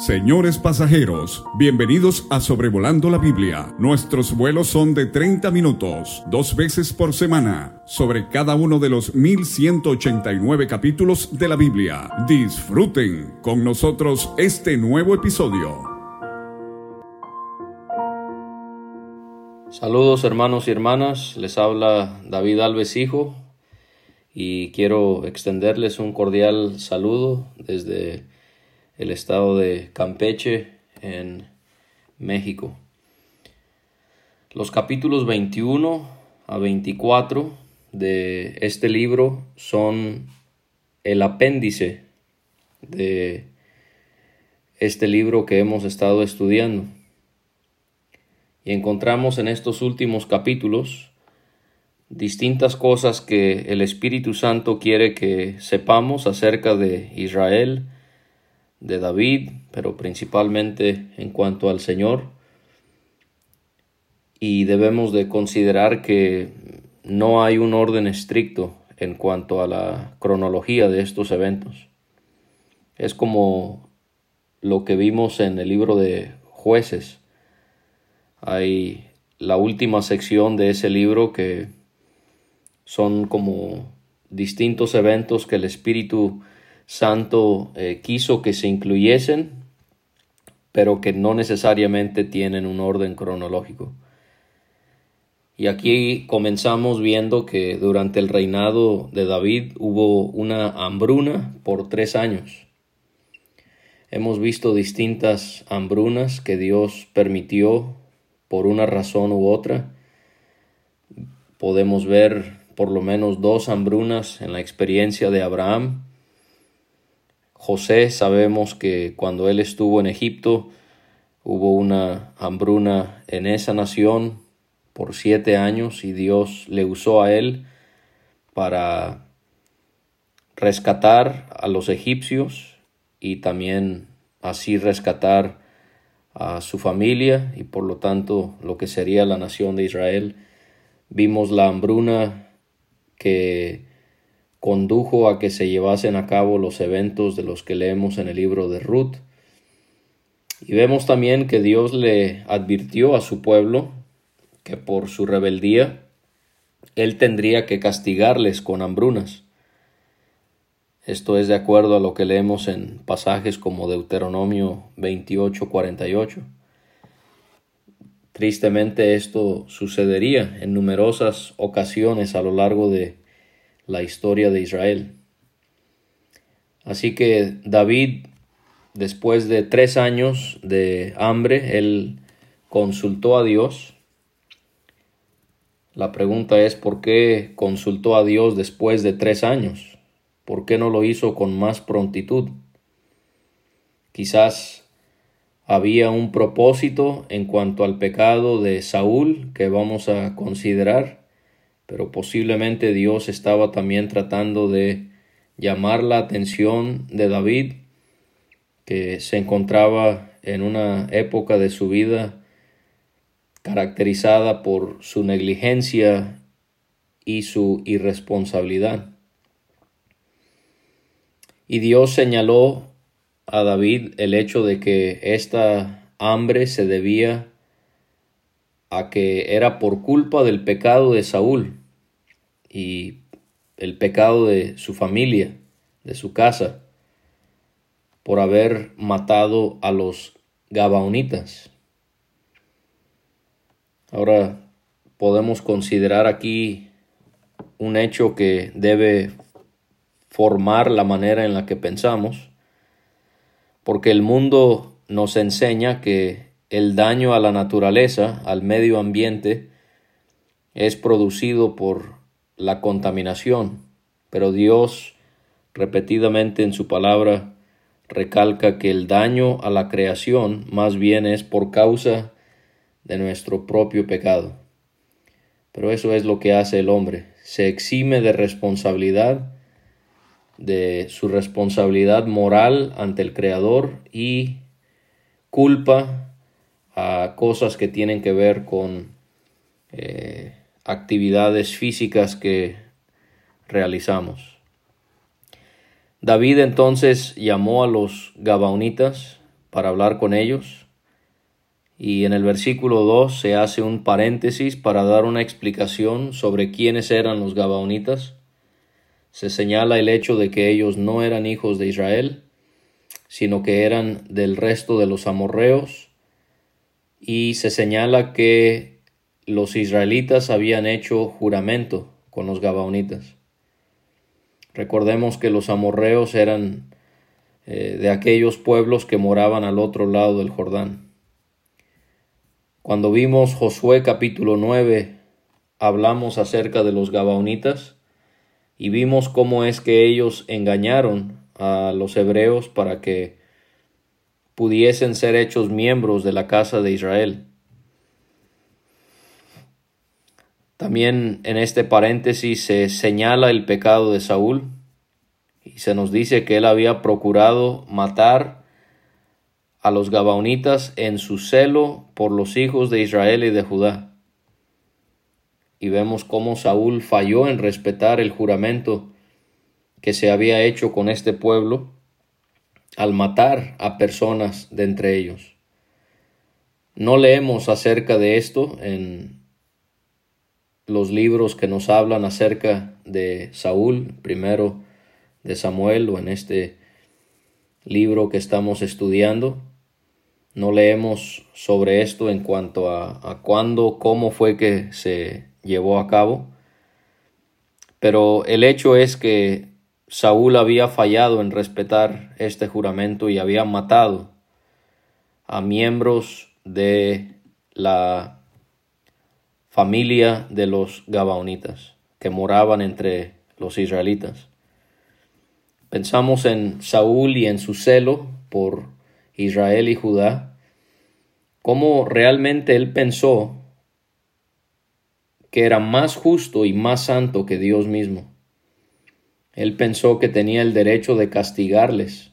Señores pasajeros, bienvenidos a Sobrevolando la Biblia. Nuestros vuelos son de 30 minutos, dos veces por semana, sobre cada uno de los 1189 capítulos de la Biblia. Disfruten con nosotros este nuevo episodio. Saludos hermanos y hermanas, les habla David Alves Hijo y quiero extenderles un cordial saludo desde el estado de Campeche en México. Los capítulos 21 a 24 de este libro son el apéndice de este libro que hemos estado estudiando. Y encontramos en estos últimos capítulos distintas cosas que el Espíritu Santo quiere que sepamos acerca de Israel, de David, pero principalmente en cuanto al Señor. Y debemos de considerar que no hay un orden estricto en cuanto a la cronología de estos eventos. Es como lo que vimos en el libro de jueces. Hay la última sección de ese libro que son como distintos eventos que el Espíritu Santo eh, quiso que se incluyesen, pero que no necesariamente tienen un orden cronológico. Y aquí comenzamos viendo que durante el reinado de David hubo una hambruna por tres años. Hemos visto distintas hambrunas que Dios permitió por una razón u otra. Podemos ver por lo menos dos hambrunas en la experiencia de Abraham José sabemos que cuando él estuvo en Egipto hubo una hambruna en esa nación por siete años y Dios le usó a él para rescatar a los egipcios y también así rescatar a su familia y por lo tanto lo que sería la nación de Israel. Vimos la hambruna que condujo a que se llevasen a cabo los eventos de los que leemos en el libro de Ruth. Y vemos también que Dios le advirtió a su pueblo que por su rebeldía él tendría que castigarles con hambrunas. Esto es de acuerdo a lo que leemos en pasajes como Deuteronomio 28:48. Tristemente esto sucedería en numerosas ocasiones a lo largo de la historia de Israel. Así que David, después de tres años de hambre, él consultó a Dios. La pregunta es, ¿por qué consultó a Dios después de tres años? ¿Por qué no lo hizo con más prontitud? Quizás había un propósito en cuanto al pecado de Saúl que vamos a considerar pero posiblemente Dios estaba también tratando de llamar la atención de David, que se encontraba en una época de su vida caracterizada por su negligencia y su irresponsabilidad. Y Dios señaló a David el hecho de que esta hambre se debía a que era por culpa del pecado de Saúl y el pecado de su familia, de su casa, por haber matado a los Gabaonitas. Ahora podemos considerar aquí un hecho que debe formar la manera en la que pensamos, porque el mundo nos enseña que el daño a la naturaleza, al medio ambiente, es producido por la contaminación, pero Dios repetidamente en su palabra recalca que el daño a la creación más bien es por causa de nuestro propio pecado. Pero eso es lo que hace el hombre, se exime de responsabilidad, de su responsabilidad moral ante el Creador y culpa a cosas que tienen que ver con eh, actividades físicas que realizamos. David entonces llamó a los Gabaonitas para hablar con ellos. Y en el versículo 2 se hace un paréntesis para dar una explicación sobre quiénes eran los Gabaonitas. Se señala el hecho de que ellos no eran hijos de Israel, sino que eran del resto de los amorreos, y se señala que los israelitas habían hecho juramento con los Gabaonitas. Recordemos que los amorreos eran eh, de aquellos pueblos que moraban al otro lado del Jordán. Cuando vimos Josué capítulo 9, hablamos acerca de los Gabaonitas y vimos cómo es que ellos engañaron a los hebreos para que pudiesen ser hechos miembros de la casa de Israel. También en este paréntesis se señala el pecado de Saúl y se nos dice que él había procurado matar a los Gabaonitas en su celo por los hijos de Israel y de Judá. Y vemos cómo Saúl falló en respetar el juramento que se había hecho con este pueblo al matar a personas de entre ellos. No leemos acerca de esto en los libros que nos hablan acerca de Saúl, primero de Samuel o en este libro que estamos estudiando. No leemos sobre esto en cuanto a, cuándo, cómo fue que se llevó a cabo. Pero el hecho es que Saúl había fallado en respetar este juramento y había matado a miembros de la familia de los Gabaonitas que moraban entre los israelitas. Pensamos en Saúl y en su celo por Israel y Judá, cómo realmente él pensó que era más justo y más santo que Dios mismo. Él pensó que tenía el derecho de castigarles.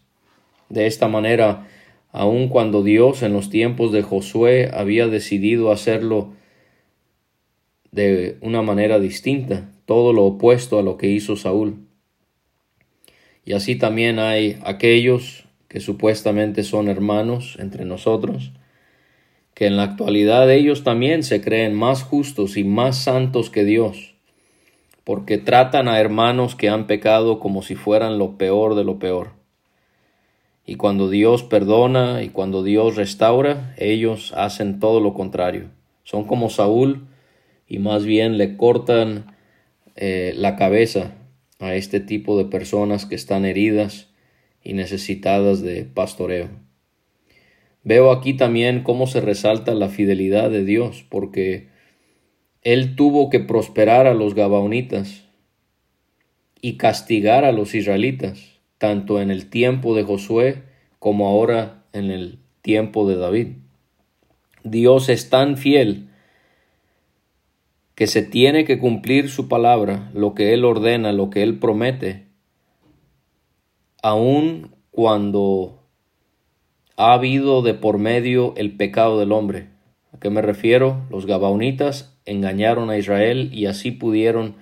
De esta manera, aun cuando Dios en los tiempos de Josué había decidido hacerlo de una manera distinta, todo lo opuesto a lo que hizo Saúl. Y así también hay aquellos que supuestamente son hermanos entre nosotros, que en la actualidad ellos también se creen más justos y más santos que Dios, porque tratan a hermanos que han pecado como si fueran lo peor de lo peor. Y cuando Dios perdona y cuando Dios restaura, ellos hacen todo lo contrario. Son como Saúl, y más bien le cortan eh, la cabeza a este tipo de personas que están heridas y necesitadas de pastoreo. Veo aquí también cómo se resalta la fidelidad de Dios, porque Él tuvo que prosperar a los Gabaonitas y castigar a los israelitas, tanto en el tiempo de Josué como ahora en el tiempo de David. Dios es tan fiel que se tiene que cumplir su palabra, lo que Él ordena, lo que Él promete, aun cuando ha habido de por medio el pecado del hombre. ¿A qué me refiero? Los Gabaonitas engañaron a Israel y así pudieron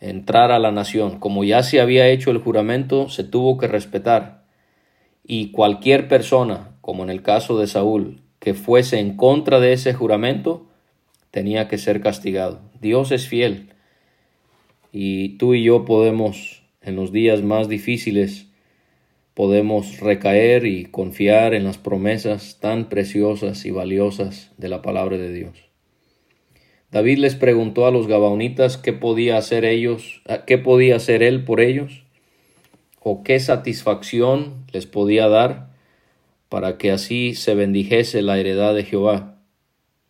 entrar a la nación. Como ya se había hecho el juramento, se tuvo que respetar. Y cualquier persona, como en el caso de Saúl, que fuese en contra de ese juramento, tenía que ser castigado. Dios es fiel y tú y yo podemos en los días más difíciles podemos recaer y confiar en las promesas tan preciosas y valiosas de la palabra de Dios. David les preguntó a los gabaonitas qué podía hacer ellos, qué podía hacer él por ellos o qué satisfacción les podía dar para que así se bendijese la heredad de Jehová.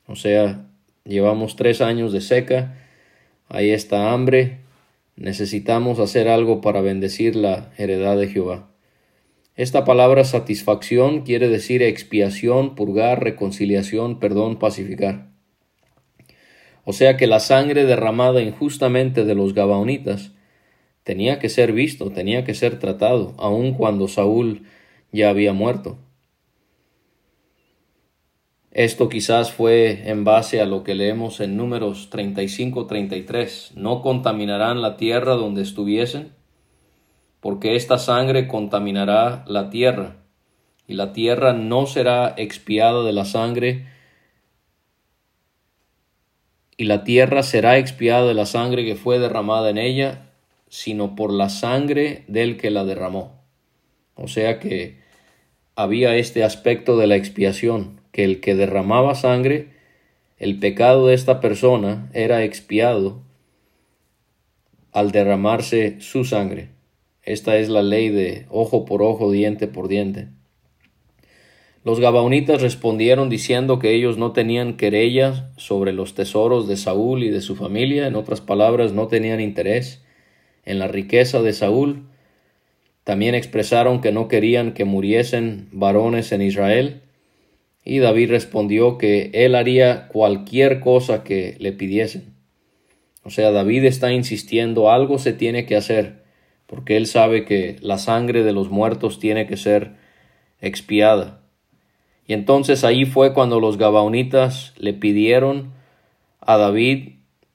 O sea, Llevamos tres años de seca, hay esta hambre, necesitamos hacer algo para bendecir la heredad de Jehová. Esta palabra satisfacción quiere decir expiación, purgar, reconciliación, perdón, pacificar. O sea que la sangre derramada injustamente de los Gabaonitas tenía que ser visto, tenía que ser tratado, aun cuando Saúl ya había muerto. Esto quizás fue en base a lo que leemos en números 35-33. No contaminarán la tierra donde estuviesen, porque esta sangre contaminará la tierra. y la tierra no será expiada de la sangre, y la tierra será expiada de la sangre que fue derramada en ella, sino por la sangre del que la derramó. O sea que había este aspecto de la expiación, que el que derramaba sangre, el pecado de esta persona era expiado al derramarse su sangre. Esta es la ley de ojo por ojo, diente por diente. Los gabaonitas respondieron diciendo que ellos no tenían querella sobre los tesoros de Saúl y de su familia, en otras palabras, no tenían interés en la riqueza de Saúl. También expresaron que no querían que muriesen varones en Israel. Y David respondió que él haría cualquier cosa que le pidiesen. O sea, David está insistiendo, algo se tiene que hacer, porque él sabe que la sangre de los muertos tiene que ser expiada. Y entonces ahí fue cuando los gabaonitas le pidieron a David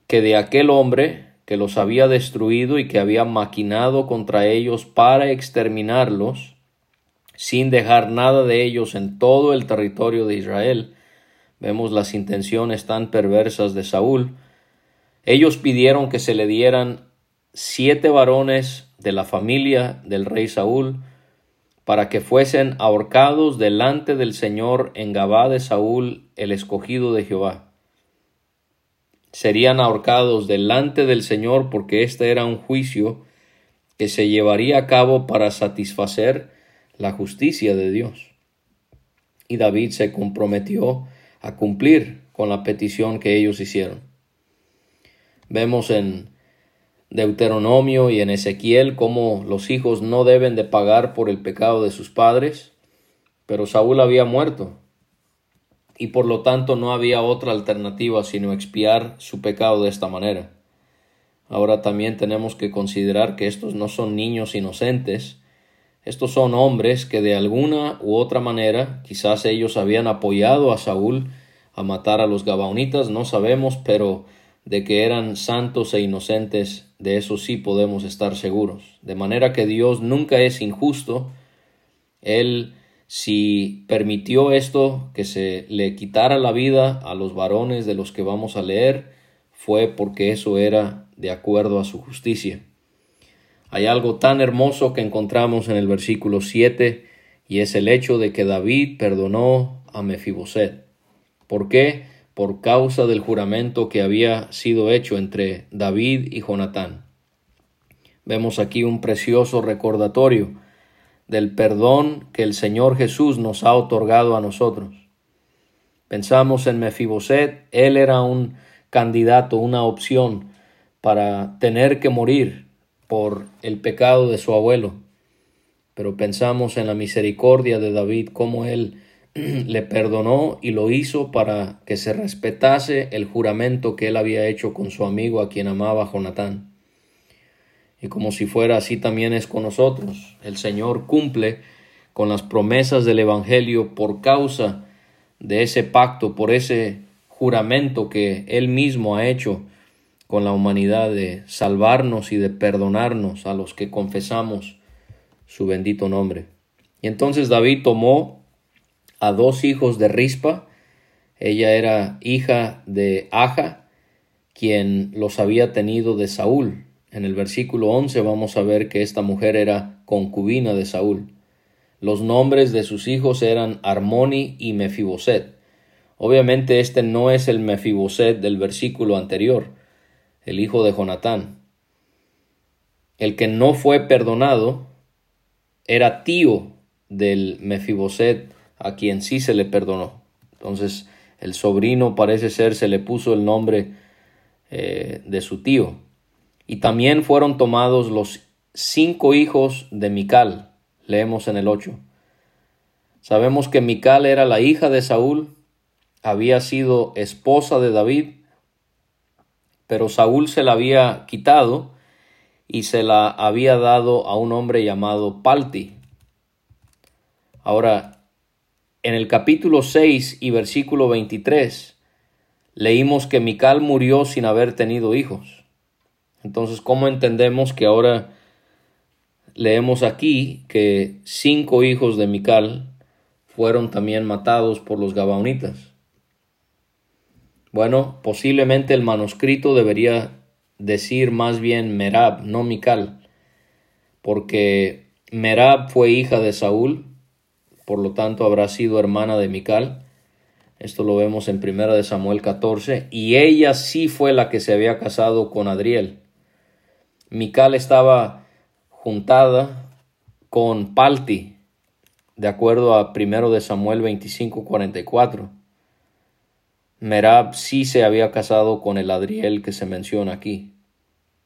que de aquel hombre que los había destruido y que había maquinado contra ellos para exterminarlos, sin dejar nada de ellos en todo el territorio de Israel, vemos las intenciones tan perversas de Saúl, ellos pidieron que se le dieran siete varones de la familia del rey Saúl, para que fuesen ahorcados delante del Señor en Gabá de Saúl, el escogido de Jehová. Serían ahorcados delante del Señor porque este era un juicio que se llevaría a cabo para satisfacer la justicia de Dios. Y David se comprometió a cumplir con la petición que ellos hicieron. Vemos en Deuteronomio y en Ezequiel cómo los hijos no deben de pagar por el pecado de sus padres, pero Saúl había muerto y por lo tanto no había otra alternativa sino expiar su pecado de esta manera. Ahora también tenemos que considerar que estos no son niños inocentes, estos son hombres que de alguna u otra manera quizás ellos habían apoyado a Saúl a matar a los Gabaonitas, no sabemos, pero de que eran santos e inocentes, de eso sí podemos estar seguros. De manera que Dios nunca es injusto. Él, si permitió esto, que se le quitara la vida a los varones de los que vamos a leer, fue porque eso era de acuerdo a su justicia. Hay algo tan hermoso que encontramos en el versículo 7 y es el hecho de que David perdonó a Mefiboset. ¿Por qué? por causa del juramento que había sido hecho entre David y Jonatán. Vemos aquí un precioso recordatorio del perdón que el Señor Jesús nos ha otorgado a nosotros. Pensamos en Mefiboset, él era un candidato, una opción para tener que morir por el pecado de su abuelo. Pero pensamos en la misericordia de David, como él le perdonó y lo hizo para que se respetase el juramento que él había hecho con su amigo a quien amaba Jonatán. Y como si fuera así también es con nosotros. El Señor cumple con las promesas del Evangelio por causa de ese pacto, por ese juramento que Él mismo ha hecho con la humanidad de salvarnos y de perdonarnos a los que confesamos su bendito nombre. Y entonces David tomó a dos hijos de Rispa. Ella era hija de Aja, quien los había tenido de Saúl. En el versículo 11 vamos a ver que esta mujer era concubina de Saúl. Los nombres de sus hijos eran Armoni y Mefiboset. Obviamente este no es el Mefiboset del versículo anterior, el hijo de Jonatán. El que no fue perdonado era tío del Mefiboset a quien sí se le perdonó. Entonces el sobrino parece ser se le puso el nombre eh, de su tío. Y también fueron tomados los cinco hijos de Mical, leemos en el 8. Sabemos que Mical era la hija de Saúl, había sido esposa de David, pero Saúl se la había quitado y se la había dado a un hombre llamado Palti. Ahora, en el capítulo 6 y versículo 23 leímos que Mical murió sin haber tenido hijos. Entonces, ¿cómo entendemos que ahora leemos aquí que cinco hijos de Mical fueron también matados por los Gabaonitas. Bueno, posiblemente el manuscrito debería decir más bien Merab, no Mical, porque Merab fue hija de Saúl, por lo tanto habrá sido hermana de Mical. Esto lo vemos en 1 de Samuel 14, y ella sí fue la que se había casado con Adriel. Mical estaba juntada con Palti, de acuerdo a 1 de Samuel 25, 44. Merab sí se había casado con el Adriel que se menciona aquí.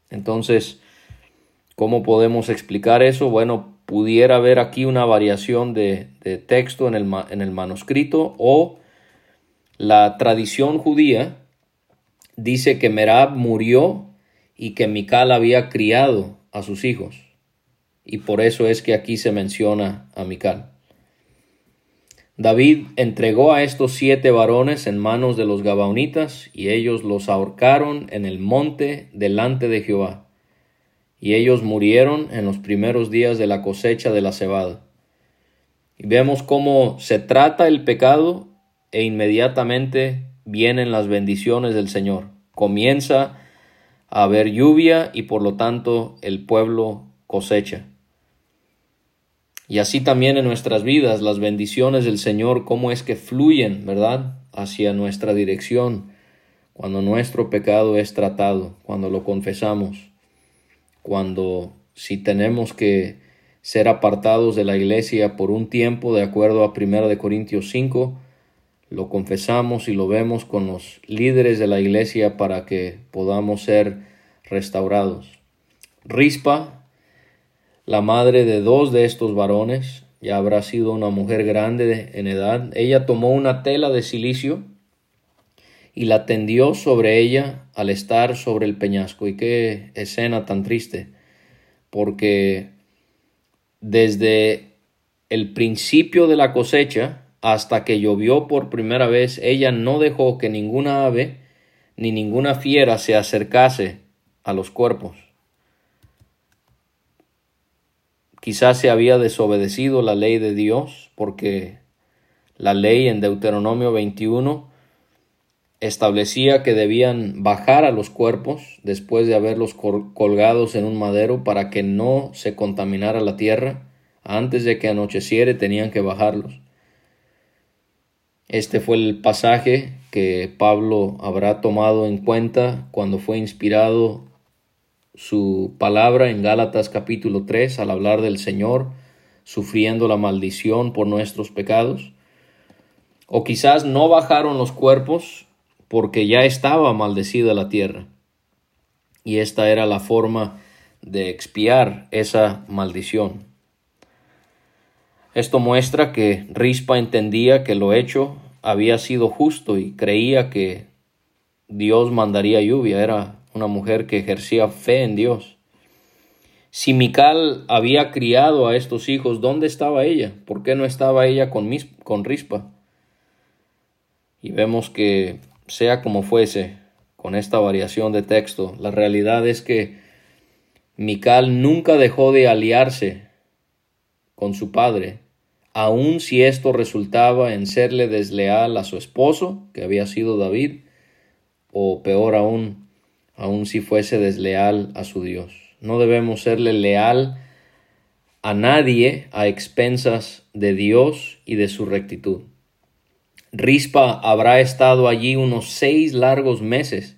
Entonces, ¿cómo podemos explicar eso? Bueno, pudiera haber aquí una variación de, texto en el, manuscrito o la tradición judía dice que Merab murió y que Mical había criado a sus hijos. Y por eso es que aquí se menciona a Mical. David entregó a estos siete varones en manos de los Gabaonitas, y ellos los ahorcaron en el monte delante de Jehová. Y ellos murieron en los primeros días de la cosecha de la cebada. Y vemos cómo se trata el pecado e inmediatamente vienen las bendiciones del Señor. Comienza a haber lluvia y por lo tanto el pueblo cosecha. Y así también en nuestras vidas, las bendiciones del Señor, cómo es que fluyen, ¿verdad?, hacia nuestra dirección cuando nuestro pecado es tratado, cuando lo confesamos, cuando si tenemos que ser apartados de la iglesia por un tiempo, de acuerdo a 1 de Corintios 5, lo confesamos y lo vemos con los líderes de la iglesia para que podamos ser restaurados. Rispa la madre de dos de estos varones, ya habrá sido una mujer grande en edad, ella tomó una tela de silicio y la tendió sobre ella al estar sobre el peñasco. Y qué escena tan triste, porque desde el principio de la cosecha hasta que llovió por primera vez, ella no dejó que ninguna ave ni ninguna fiera se acercase a los cuerpos. Quizás se había desobedecido la ley de Dios porque la ley en Deuteronomio 21 establecía que debían bajar a los cuerpos después de haberlos colgados en un madero para que no se contaminara la tierra. Antes de que anocheciere tenían que bajarlos. Este fue el pasaje que Pablo habrá tomado en cuenta cuando fue inspirado su palabra en Gálatas capítulo 3 al hablar del Señor sufriendo la maldición por nuestros pecados. O quizás no bajaron los cuerpos porque ya estaba maldecida la tierra. Y esta era la forma de expiar esa maldición. Esto muestra que Rispa entendía que lo hecho había sido justo y creía que Dios mandaría lluvia. Era una mujer que ejercía fe en Dios. Si Mical había criado a estos hijos, ¿dónde estaba ella? ¿Por qué no estaba ella con, con Rispa? Y vemos que, sea como fuese, con esta variación de texto, la realidad es que Mical nunca dejó de aliarse con su padre, aun si esto resultaba en serle desleal a su esposo, que había sido David, o peor aún, aun si fuese desleal a su Dios. No debemos serle leal a nadie a expensas de Dios y de su rectitud. Rispa habrá estado allí unos seis largos meses,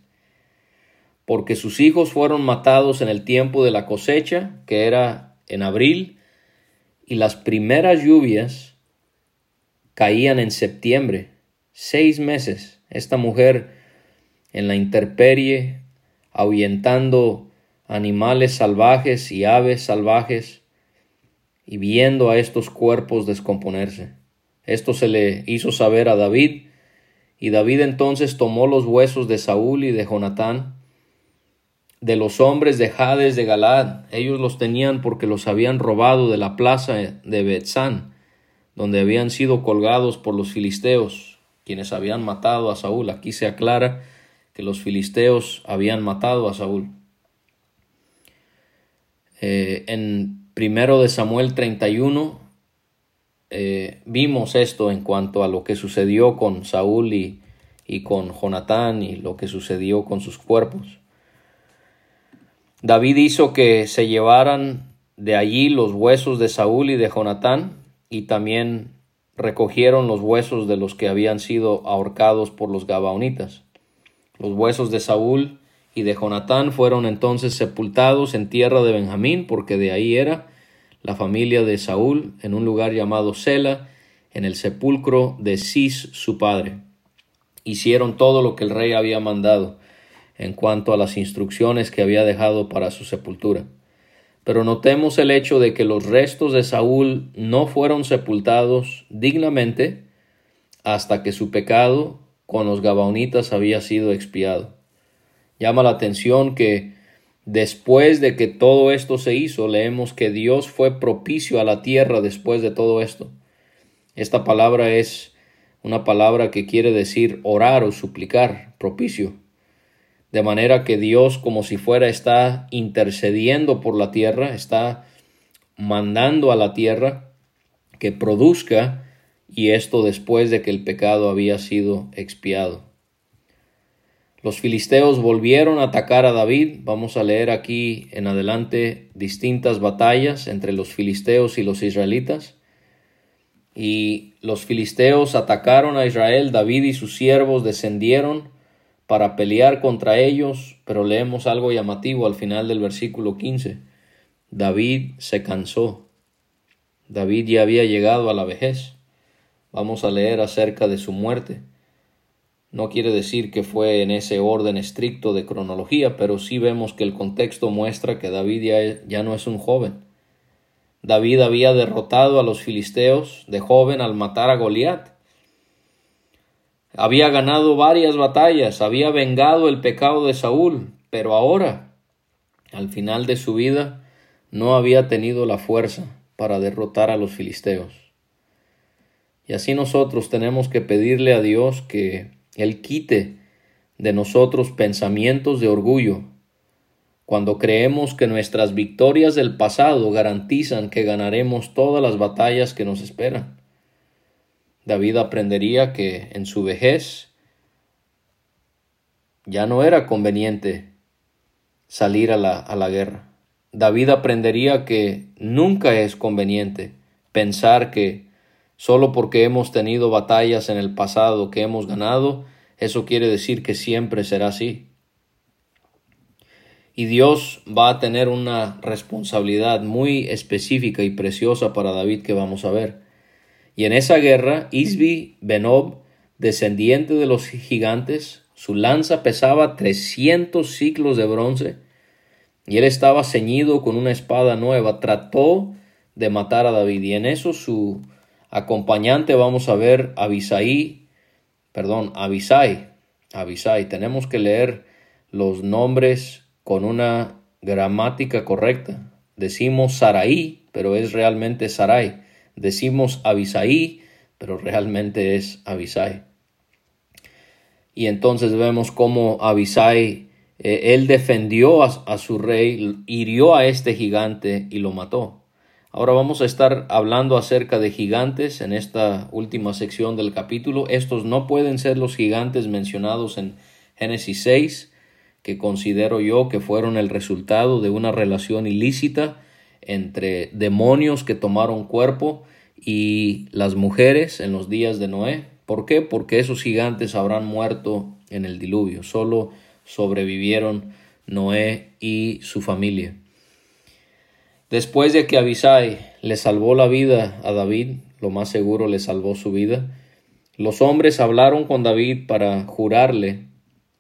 porque sus hijos fueron matados en el tiempo de la cosecha, que era en abril, y las primeras lluvias caían en septiembre. Seis meses. Esta mujer en la interperie ahuyentando animales salvajes y aves salvajes y viendo a estos cuerpos descomponerse. Esto se le hizo saber a David, y David entonces tomó los huesos de Saúl y de Jonatán, de los hombres de Hades de Galad. Ellos los tenían porque los habían robado de la plaza de Betzán, donde habían sido colgados por los filisteos, quienes habían matado a Saúl. Aquí se aclara que los filisteos habían matado a Saúl. Eh, en primero de Samuel 31 eh, vimos esto en cuanto a lo que sucedió con Saúl y, y con Jonatán y lo que sucedió con sus cuerpos. David hizo que se llevaran de allí los huesos de Saúl y de Jonatán y también recogieron los huesos de los que habían sido ahorcados por los Gabaonitas. Los huesos de Saúl y de Jonatán fueron entonces sepultados en tierra de Benjamín, porque de ahí era la familia de Saúl, en un lugar llamado Sela, en el sepulcro de Cis, su padre. Hicieron todo lo que el rey había mandado en cuanto a las instrucciones que había dejado para su sepultura. Pero notemos el hecho de que los restos de Saúl no fueron sepultados dignamente hasta que su pecado con los Gabaonitas había sido expiado. Llama la atención que después de que todo esto se hizo, leemos que Dios fue propicio a la tierra después de todo esto. Esta palabra es una palabra que quiere decir orar o suplicar, propicio. De manera que Dios como si fuera está intercediendo por la tierra, está mandando a la tierra que produzca y esto después de que el pecado había sido expiado. Los filisteos volvieron a atacar a David. Vamos a leer aquí en adelante distintas batallas entre los filisteos y los israelitas. Y los filisteos atacaron a Israel, David y sus siervos descendieron para pelear contra ellos, pero leemos algo llamativo al final del versículo 15. David se cansó. David ya había llegado a la vejez. Vamos a leer acerca de su muerte. No quiere decir que fue en ese orden estricto de cronología, pero sí vemos que el contexto muestra que David ya, no es un joven. David había derrotado a los filisteos de joven al matar a Goliat había ganado varias batallas, había vengado el pecado de Saúl, pero ahora, al final de su vida, no había tenido la fuerza para derrotar a los filisteos. Y así nosotros tenemos que pedirle a Dios que Él quite de nosotros pensamientos de orgullo, cuando creemos que nuestras victorias del pasado garantizan que ganaremos todas las batallas que nos esperan. David aprendería que en su vejez ya no era conveniente salir a la, a la guerra. David aprendería que nunca es conveniente pensar que solo porque hemos tenido batallas en el pasado que hemos ganado, eso quiere decir que siempre será así. Y Dios va a tener una responsabilidad muy específica y preciosa para David que vamos a ver. Y en esa guerra, Isbi Benob, descendiente de los gigantes, su lanza pesaba trescientos ciclos de bronce, y él estaba ceñido con una espada nueva, trató de matar a David, y en eso su acompañante vamos a ver Abisai, perdón, Abisai, Abisai, tenemos que leer los nombres con una gramática correcta. Decimos Sarai, pero es realmente Sarai. Decimos Abisai, pero realmente es Abisai. Y entonces vemos cómo Abisai, eh, él defendió a, a su rey, hirió a este gigante y lo mató. Ahora vamos a estar hablando acerca de gigantes en esta última sección del capítulo. Estos no pueden ser los gigantes mencionados en Génesis 6, que considero yo que fueron el resultado de una relación ilícita entre demonios que tomaron cuerpo y las mujeres en los días de Noé. ¿Por qué? Porque esos gigantes habrán muerto en el diluvio. Solo sobrevivieron Noé y su familia. Después de que Abisai le salvó la vida a David, lo más seguro le salvó su vida, los hombres hablaron con David para jurarle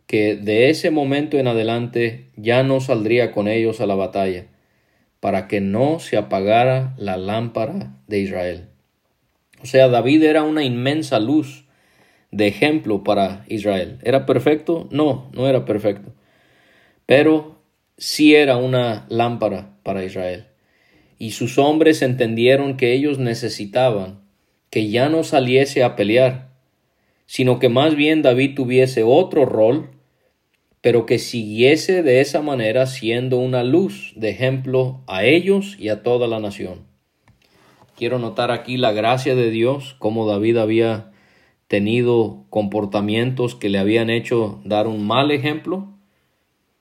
que de ese momento en adelante ya no saldría con ellos a la batalla para que no se apagara la lámpara de Israel. O sea, David era una inmensa luz de ejemplo para Israel. ¿Era perfecto? No, no era perfecto. Pero sí era una lámpara para Israel. Y sus hombres entendieron que ellos necesitaban que ya no saliese a pelear, sino que más bien David tuviese otro rol pero que siguiese de esa manera siendo una luz de ejemplo a ellos y a toda la nación. quiero notar aquí la gracia de Dios, cómo David había tenido comportamientos que le habían hecho dar un mal ejemplo,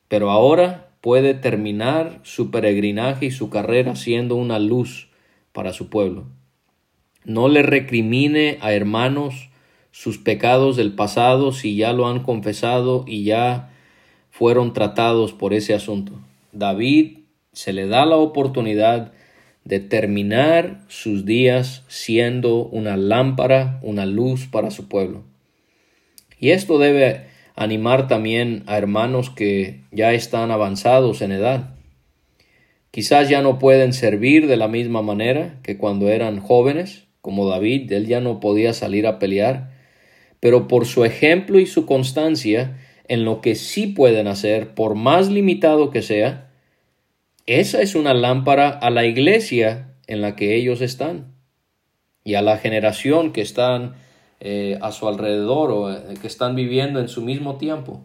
pero ahora puede terminar su peregrinaje y su carrera siendo una luz para su pueblo. No le recrimine a hermanos sus pecados del pasado si ya lo han confesado y ya fueron tratados por ese asunto. David se le da la oportunidad de terminar sus días siendo una lámpara, una luz para su pueblo. Y esto debe animar también a hermanos que ya están avanzados en edad. Quizás ya no pueden servir de la misma manera que cuando eran jóvenes, como David, él ya no podía salir a pelear, pero por su ejemplo y su constancia en lo que sí pueden hacer, por más limitado que sea, esa es una lámpara a la iglesia en la que ellos están y a la generación que están eh, a su alrededor o eh, que están viviendo en su mismo tiempo.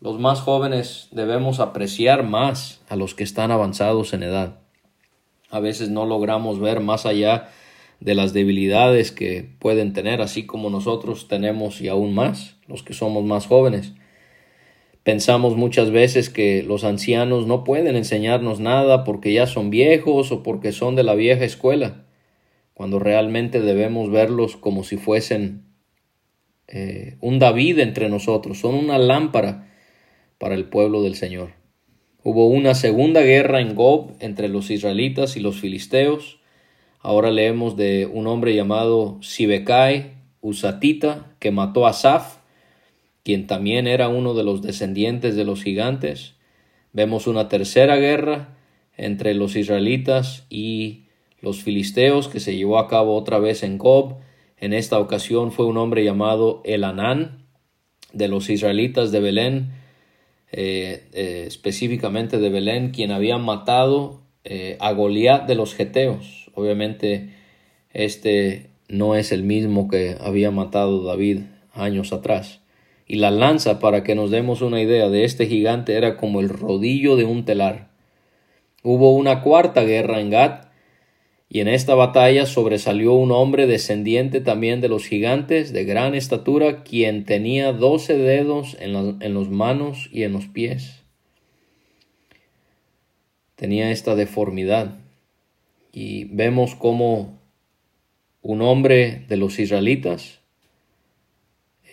Los más jóvenes debemos apreciar más a los que están avanzados en edad. A veces no logramos ver más allá de las debilidades que pueden tener, así como nosotros tenemos y aún más, los que somos más jóvenes. Pensamos muchas veces que los ancianos no pueden enseñarnos nada porque ya son viejos o porque son de la vieja escuela, cuando realmente debemos verlos como si fuesen eh, un David entre nosotros, son una lámpara para el pueblo del Señor. Hubo una segunda guerra en Gob entre los israelitas y los filisteos. Ahora leemos de un hombre llamado Sibekai, Usatita, que mató a Saf quien también era uno de los descendientes de los gigantes. Vemos una tercera guerra entre los israelitas y los filisteos que se llevó a cabo otra vez en Gob. En esta ocasión fue un hombre llamado Elanán de los israelitas de Belén, eh, eh, específicamente de Belén, quien había matado eh, a Goliat de los Geteos. Obviamente este no es el mismo que había matado David años atrás y la lanza, para que nos demos una idea de este gigante, era como el rodillo de un telar. Hubo una cuarta guerra en Gat, y en esta batalla sobresalió un hombre descendiente también de los gigantes, de gran estatura, quien tenía doce dedos en, las en los manos y en los pies. Tenía esta deformidad. Y vemos como un hombre de los israelitas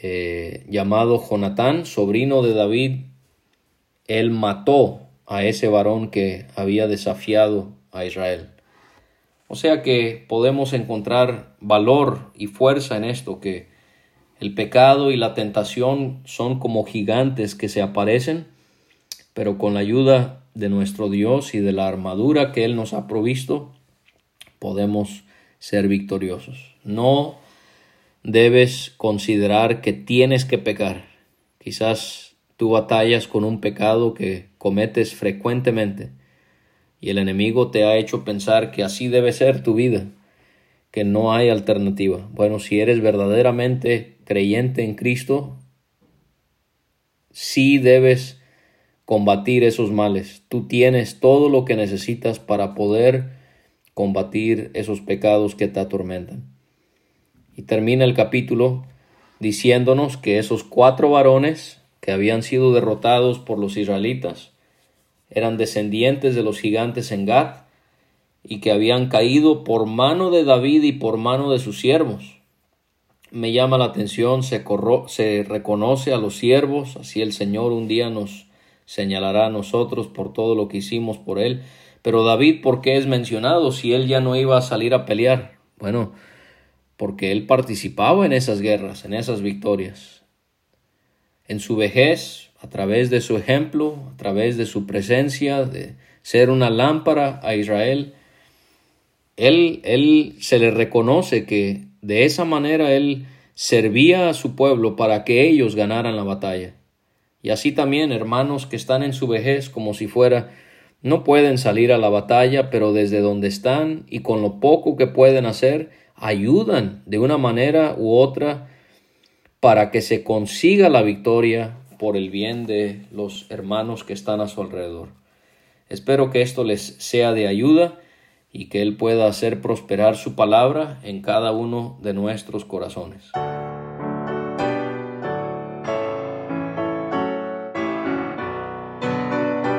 eh, llamado Jonatán, sobrino de David, él mató a ese varón que había desafiado a Israel. O sea que podemos encontrar valor y fuerza en esto, que el pecado y la tentación son como gigantes que se aparecen, pero con la ayuda de nuestro Dios y de la armadura que Él nos ha provisto, podemos ser victoriosos. No debes considerar que tienes que pecar. Quizás tú batallas con un pecado que cometes frecuentemente y el enemigo te ha hecho pensar que así debe ser tu vida, que no hay alternativa. Bueno, si eres verdaderamente creyente en Cristo, sí debes combatir esos males. Tú tienes todo lo que necesitas para poder combatir esos pecados que te atormentan. Y termina el capítulo diciéndonos que esos cuatro varones que habían sido derrotados por los israelitas eran descendientes de los gigantes en Gat y que habían caído por mano de David y por mano de sus siervos. Me llama la atención, se, se reconoce a los siervos, así el Señor un día nos señalará a nosotros por todo lo que hicimos por él. Pero David, ¿por qué es mencionado si él ya no iba a salir a pelear? Bueno, porque él participaba en esas guerras, en esas victorias. En su vejez, a través de su ejemplo, a través de su presencia, de ser una lámpara a Israel, él, él se le reconoce que de esa manera él servía a su pueblo para que ellos ganaran la batalla. Y así también hermanos que están en su vejez como si fuera no pueden salir a la batalla, pero desde donde están y con lo poco que pueden hacer, ayudan de una manera u otra para que se consiga la victoria por el bien de los hermanos que están a su alrededor. Espero que esto les sea de ayuda y que Él pueda hacer prosperar su palabra en cada uno de nuestros corazones.